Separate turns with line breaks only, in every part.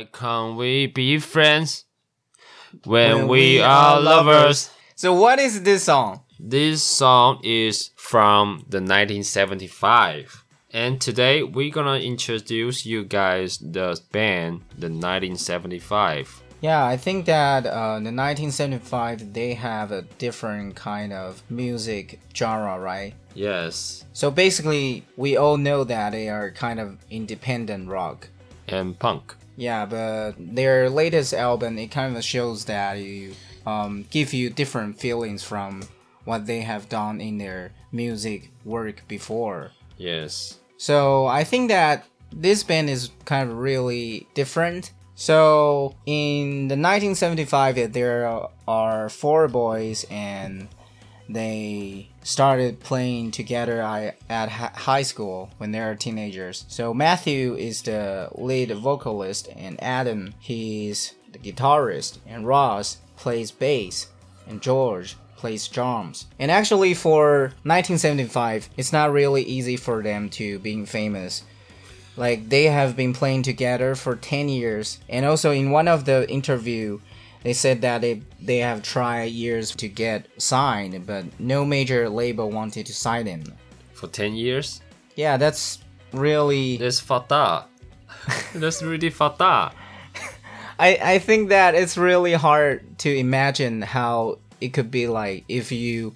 Why can't we be friends when, we, are lovers?
So what is this song?
This song is from the 1975. And today we're gonna introduce you guys the band the 1975.
Yeah, I think that uh, the 1975 they have a different kind of music genre, right?
Yes,
So basically, we all know that they are kind of independent rock.
and punk.
Yeah, but their latest album it kind of shows that you um, give you different feelings from what they have done in their music work before.
Yes.
So I think that this band is kind of really different. So in the 1975, there are four boys and they started playing together at high school when they were teenagers. So Matthew is the lead vocalist and Adam he's the guitarist and Ross plays bass and George plays drums. And actually for 1975, it's not really easy for them to being famous. Like they have been playing together for 10 years. And also in one of the interview, they said that they they have tried years to get signed, but no major label wanted to sign them.
For 10 years?
Yeah, that's really
That's fatal. That's really fatal.
I, I think that it's really hard to imagine how it could be like if you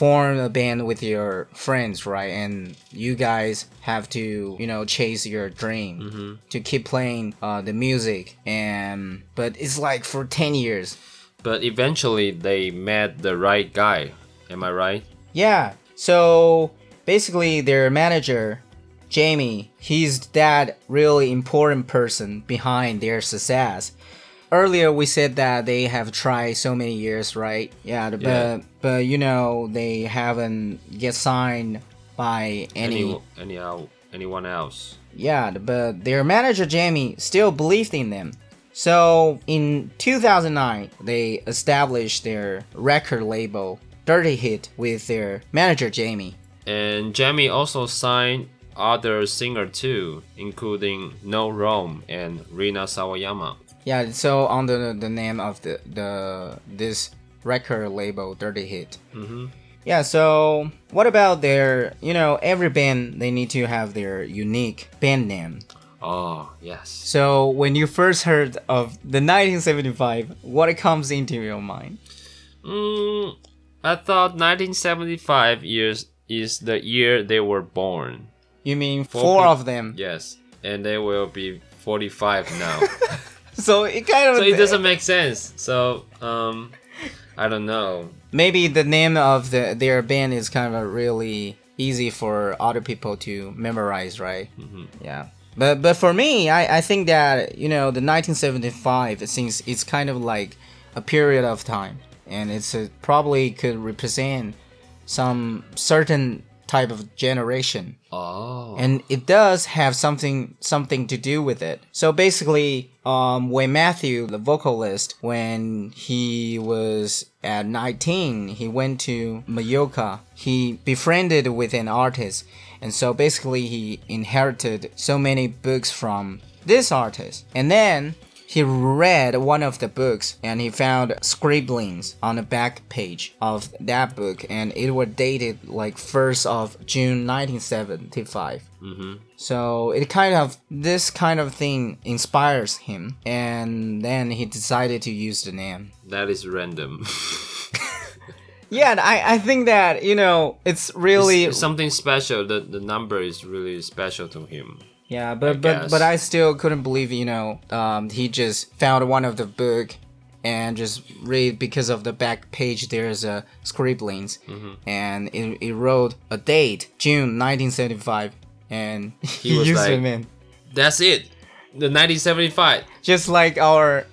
form a band with your friends, right? And you guys have to, you know, chase your dream to keep playing uh, the music. And but it's like for ten years.
But eventually they met the right guy. Am I right?
Yeah. So basically, their manager, Jamie, he's that really important person behind their success. Earlier, we said that they have tried so many years, right? Yeah, but
Yeah.
But you know they haven't get signed by any.
Any, any anyone else?
Yeah, but their manager Jamie still believed in them. So in 2009, they established their record label, Dirty Hit, with their manager Jamie.
And Jamie also signed other singer too, including No Rome and Rina Sawayama.
Yeah, so under the name of the the this record label, Dirty Hit.
Mm-hmm.
Yeah, so what about their? You know, every band they need to have their unique band name.
Oh, yes.
So when you first heard of the 1975, what comes into your mind?
Mm, I thought 1975 years is the year they were born.
You mean
Four
four, of them?
Yes, and they will be 45 now.
So it kind of
so it doesn't make sense. So, um, I don't know.
maybe the name of the their band is kind of really easy for other people to memorize, right?
Mhm.
Yeah. But but for me, I, I think that you know the 1975 since it's kind of like a period of time, and it's a, probably could represent some certain type of generation
Oh.
and it does have something something to do with it. So basically, um, when Matthew, the vocalist, when he was at 19, he went to Mallorca. He befriended with an artist, and so basically he inherited so many books from this artist, and then. He read one of the books and he found scribblings on the back page of that book, and it was dated like 1st of June 1975.
mm-hmm.
So it kind of this kind of thing inspires him, and then he decided to use the name.
That is random.
Yeah, I I think that you know it's really
It's something special. The the number is really special to him.
Yeah, but
I
but
guess.
but I still couldn't believe you know um he just found one of the book and just read because of the back page there's a scribblings
Mm-hmm.
and it, it wrote a date June 1975 and he,
was
used
like-
it man
That's it. The 1975.
just like our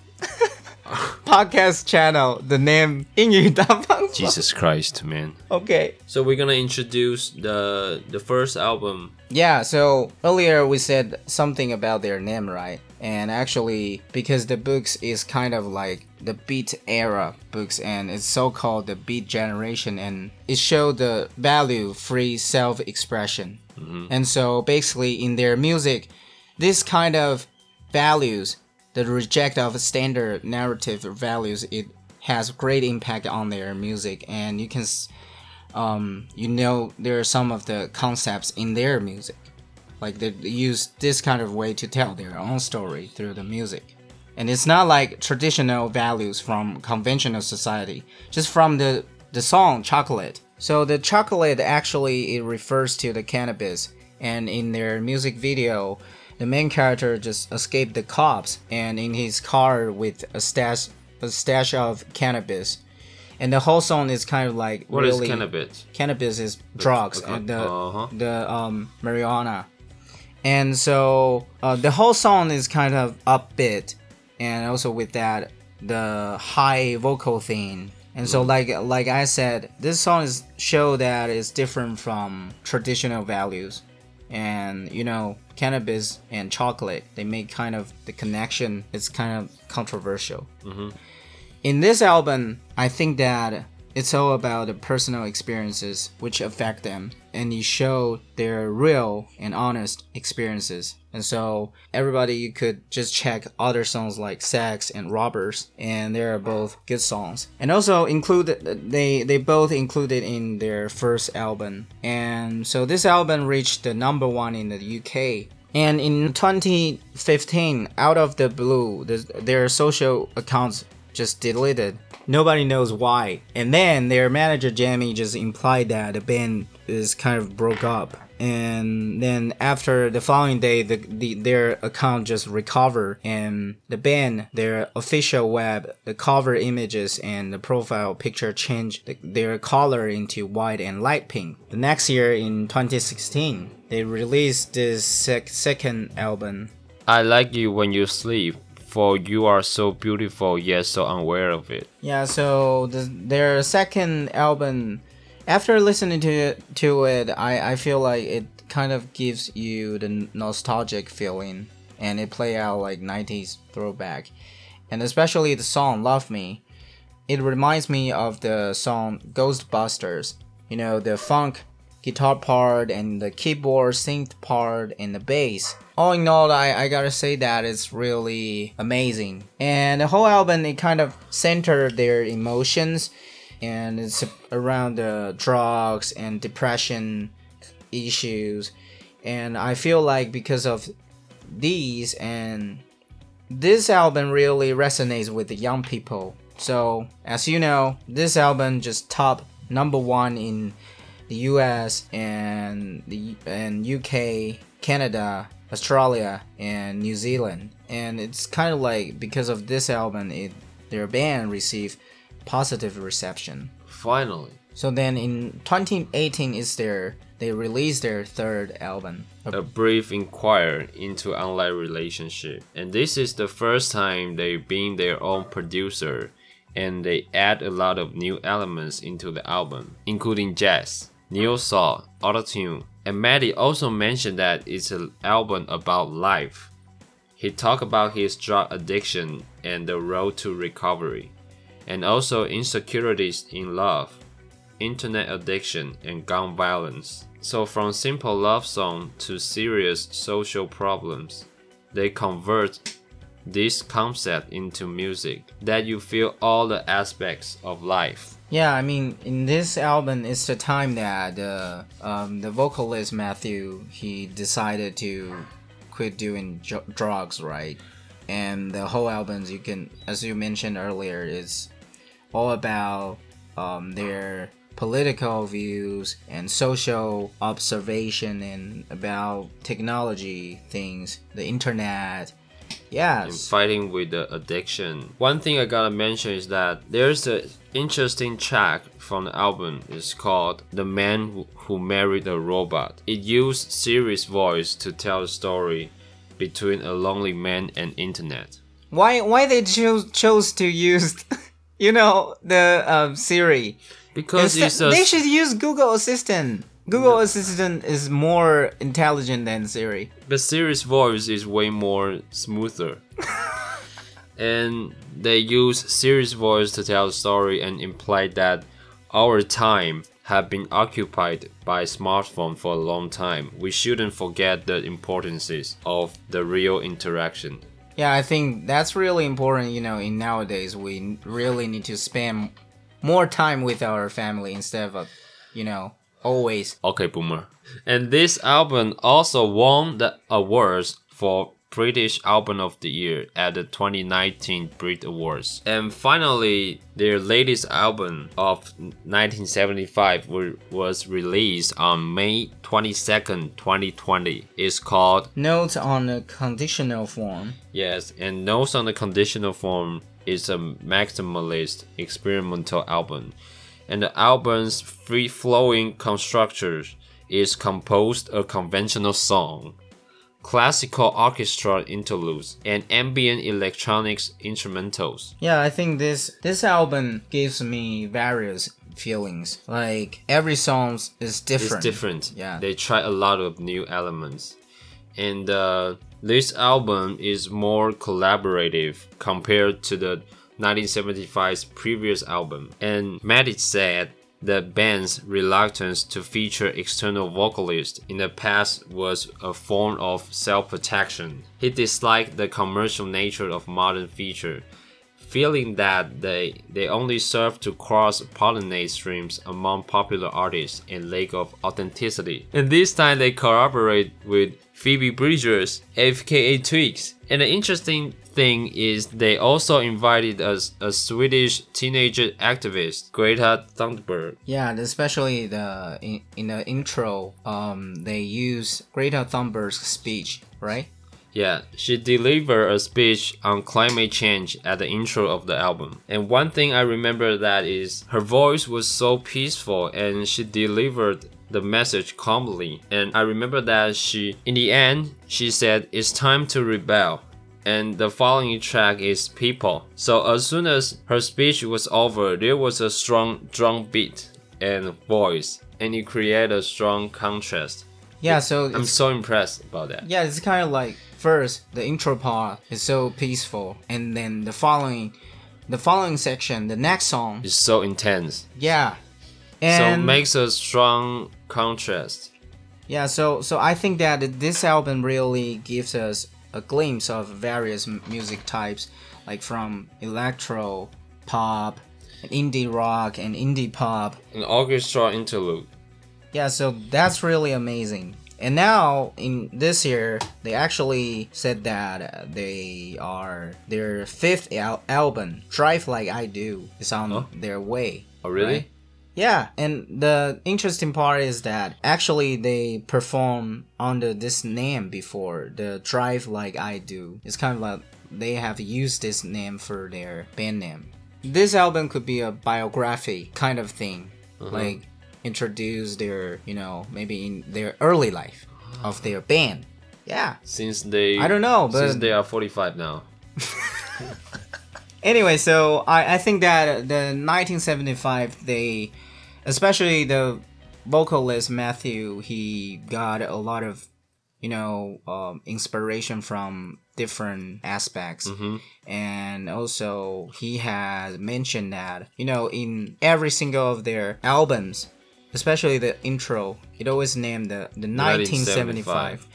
podcast channel, the name 英语大放
Jesus Christ, man.
Okay.
So we're gonna introduce the the first album.
Yeah, so earlier we said something about their name, right? And actually, because the books is kind of like the beat era books and it's so called the beat generation and it showed the value free self expression. And so basically, in their music, this kind of values the reject of standard narrative values, it has great impact on their music, and you can, um, you know, there are some of the concepts in their music, like they use this kind of way to tell their own story through the music. And it's not like traditional values from conventional society, just from the the song Chocolate. So the chocolate actually it refers to the cannabis, and in their music video, the main character just escaped the cops and in his car with a stash a stash of cannabis. And the whole song is kind of like
What is
really
cannabis?
cannabis is drugs
okay.
and the
Uh-huh.
the um marijuana and so uh, the whole song is kind of upbeat and also with that the high vocal thing and so like like i said this song is show that it's different from traditional values and you know cannabis and chocolate they make kind of the connection it's kind of controversial. Mm-hmm. In this album, I think that it's all about the personal experiences which affect them, and you show their real and honest experiences. And so everybody you could just check other songs like Sex and Robbers, and they are both good songs. And also include they they both included in their first album. And so this album reached the number one in the UK and in 2015, out of the blue, the, their social accounts just deleted. Nobody knows why. And then their manager Jamie just implied that the band is kind of broke up. And then after the following day, the, the their account just recovered, and the band, their official web, the cover images and the profile picture changed the, their color into white and light pink. The next year, in 2016, they released this sec- second album.
I like you when you sleep, you are so beautiful yet so unaware of it.
Yeah, so the, their second album, after listening to it, to it, I, I feel like it kind of gives you the nostalgic feeling, and it play out like 90s throwback, and especially the song "Love Me," it reminds me of the song Ghostbusters. You know the funk guitar part and the keyboard synth part and the bass. All in all, I, I gotta say that it's really amazing. And the whole album, it kind of centered their emotions and it's around the drugs and depression issues. And I feel like because of these and this album really resonates with the young people. So, as you know, this album just top number one in the US and the and UK, Canada, Australia, and New Zealand. And it's kind of like because of this album, it their band received positive reception.
Finally,
So then in 2018 is their they released their third album.
a brief inquiry into online relationship, and this is the first time they've been their own producer, and they add a lot of new elements into the album, including jazz, neo soul, autotune, and Matty also mentioned that it's an album about life. He talked about his drug addiction and the road to recovery, and also insecurities in love, internet addiction, and gun violence. So, from simple love song to serious social problems, they convert this concept into music that you feel all the aspects of life.
Yeah, I mean, in this album, it's the time that uh, um, the vocalist Matthew he decided to quit doing ju- drugs, right? And the whole album, you can, as you mentioned earlier, is all about um, their political views and social observation and about technology things, the internet. Yeah,
in fighting with the addiction. One thing I gotta mention is that there's an interesting track from the album. It's called "The Man Who- Married a Robot." It used Siri's voice to tell the story between a lonely man and internet.
why why they chose chose to use, you know, the um, Siri.
Because
Instead-
a
they should use Google Assistant. Google Assistant is more intelligent than Siri.
But Siri's voice is way more smoother. and they use Siri's voice to tell the story and imply that our time have been occupied by smartphone for a long time. We shouldn't forget the importances of the real interaction.
Yeah, I think that's really important. You know, in nowadays, we really need to spend more time with our family instead of, you know, always.
Okay, boomer. And this album also won the awards for British Album of the Year at the 2019 Brit Awards. And finally, their latest album of 1975 were, was released on May 22nd, 2020. It's called
Notes on a Conditional Form.
Yes, and Notes on the Conditional Form is a maximalist experimental album. And the album's free-flowing construction is composed a conventional song classical orchestra interludes, and ambient electronics instrumentals.
Yeah, I think this this album gives me various feelings. Like every song is different.
It's different.
Yeah.
They try a lot of new elements. And uh, this album is more collaborative compared to the 1975's previous album. And Matty said the band's reluctance to feature external vocalists in the past was a form of self-protection. He disliked the commercial nature of modern feature, feeling that they, they only serve to cross-pollinate streams among popular artists and lack of authenticity. And this time they collaborate with Phoebe Bridgers, FKA Twigs. And the interesting thing is they also invited a, a Swedish teenager activist, Greta Thunberg.
Yeah, especially the in, in the intro, um, they use Greta Thunberg's speech, right?
Yeah, she delivered a speech on climate change at the intro of the album. And one thing I remember that is her voice was so peaceful and she delivered the message calmly. And I remember that she, in the end, she said, It's time to rebel and the following track is People. So as soon as her speech was over, there was a strong drum beat and voice, and it created a strong contrast.
Yeah, so
I'm so impressed about that.
Yeah, it's kind of like first the intro part is so peaceful, and then the following, the following section, the next song
is so intense.
Yeah,
and so it makes a strong contrast.
Yeah, so so I think that this album really gives us a glimpse of various music types, like from electro, pop, indie rock, and indie pop.
An orchestra interlude.
Yeah, so that's really amazing. And now in this year, they actually said that they are their fifth al album, "Drive Like I Do," is on oh. their way.
Oh, really?
Right? Yeah, and the interesting part is that actually they perform under this name before, the Drive Like I Do. It's kind of like they have used this name for their band name. This album could be a biography kind of thing, uh-huh. like introduce their, you know, maybe in their early life of their band. Yeah.
Since they
I don't know, but
since they are 45 now.
anyway, so I, I think that the 1975 they especially the vocalist Matthew, he got a lot of, you know, um, inspiration from different aspects.
Mm-hmm.
And also, he has mentioned that, you know, in every single of their albums, especially the intro, it always named the, the 1975.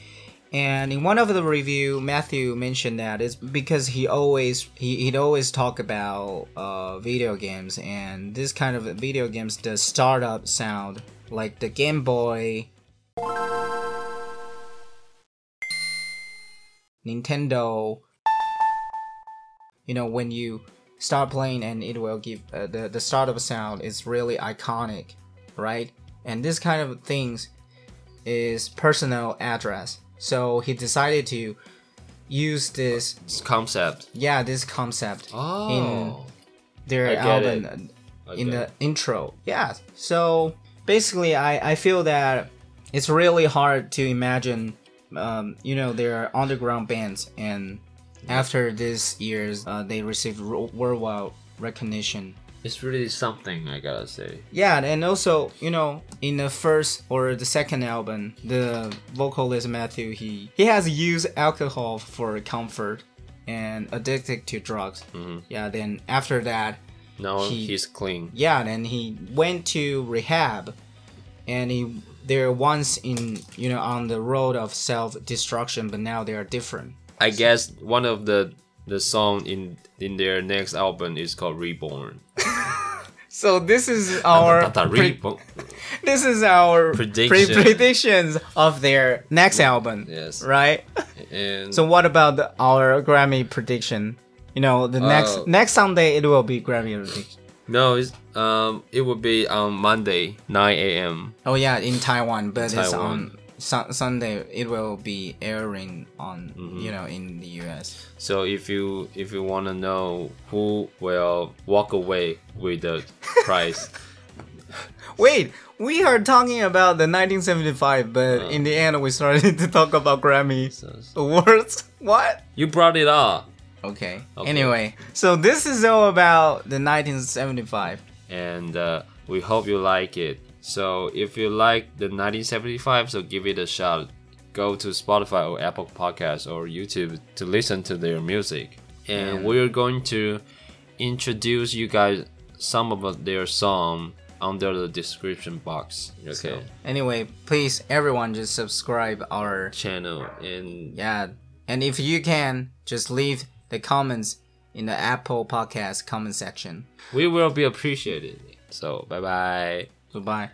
And in one of the review, Matthew mentioned that it's because he always he, he'd always talk about uh, video games and this kind of video games, the startup sound, like the Game Boy, Nintendo. You know, when you start playing and it will give uh, the the startup sound is really iconic, right? And this kind of things is personal address so he decided to use this
concept.
Yeah, this concept
oh,
in their album in the intro. Yeah. So basically, I I feel that it's really hard to imagine. Um, you know, there are underground bands, and after these years, uh, they received worldwide recognition
it's really something I gotta say.
Yeah, and also you know in the first or the second album, the vocalist Matthew he he has used alcohol for comfort and addicted to drugs.
Mm-hmm.
Yeah, then after that,
now he, he's clean.
Yeah, then he went to rehab, and he they're once in you know on the road of self destruction, but now they are different.
I guess one of the the song in in their next album is called Reborn.
So this is our pre- this is our
Prediction.
pre- predictions of their next album.
Yes.
Right.
And
So what about the, our Grammy prediction? You know, the next
Oh.
next Sunday it will be Grammy prediction.
no, it's um it will be on Monday 9 a.m.
Oh yeah, in Taiwan, but it's on su- Sunday. It will be airing on
Mm-hmm.
you know in the U.S.
So if you if you want to know who will walk away with the prize,
Wait, we are talking about the 1975, but in the end we started to talk about Grammy
so-
awards. What?
you brought it up.
Okay.
Okay.
Anyway, so this is all about the 1975.
and uh, we hope you like it. So if you like the 1975, so give it a shot. Go to Spotify or Apple Podcasts or YouTube to listen to their music. And
And-
we're going to introduce you guys some of their song under the description box. Okay.
So anyway, please everyone just subscribe our
Channel and
yeah, and if you can, just leave the comments in the Apple Podcast comment section.
we will be appreciated. So bye bye.
Goodbye.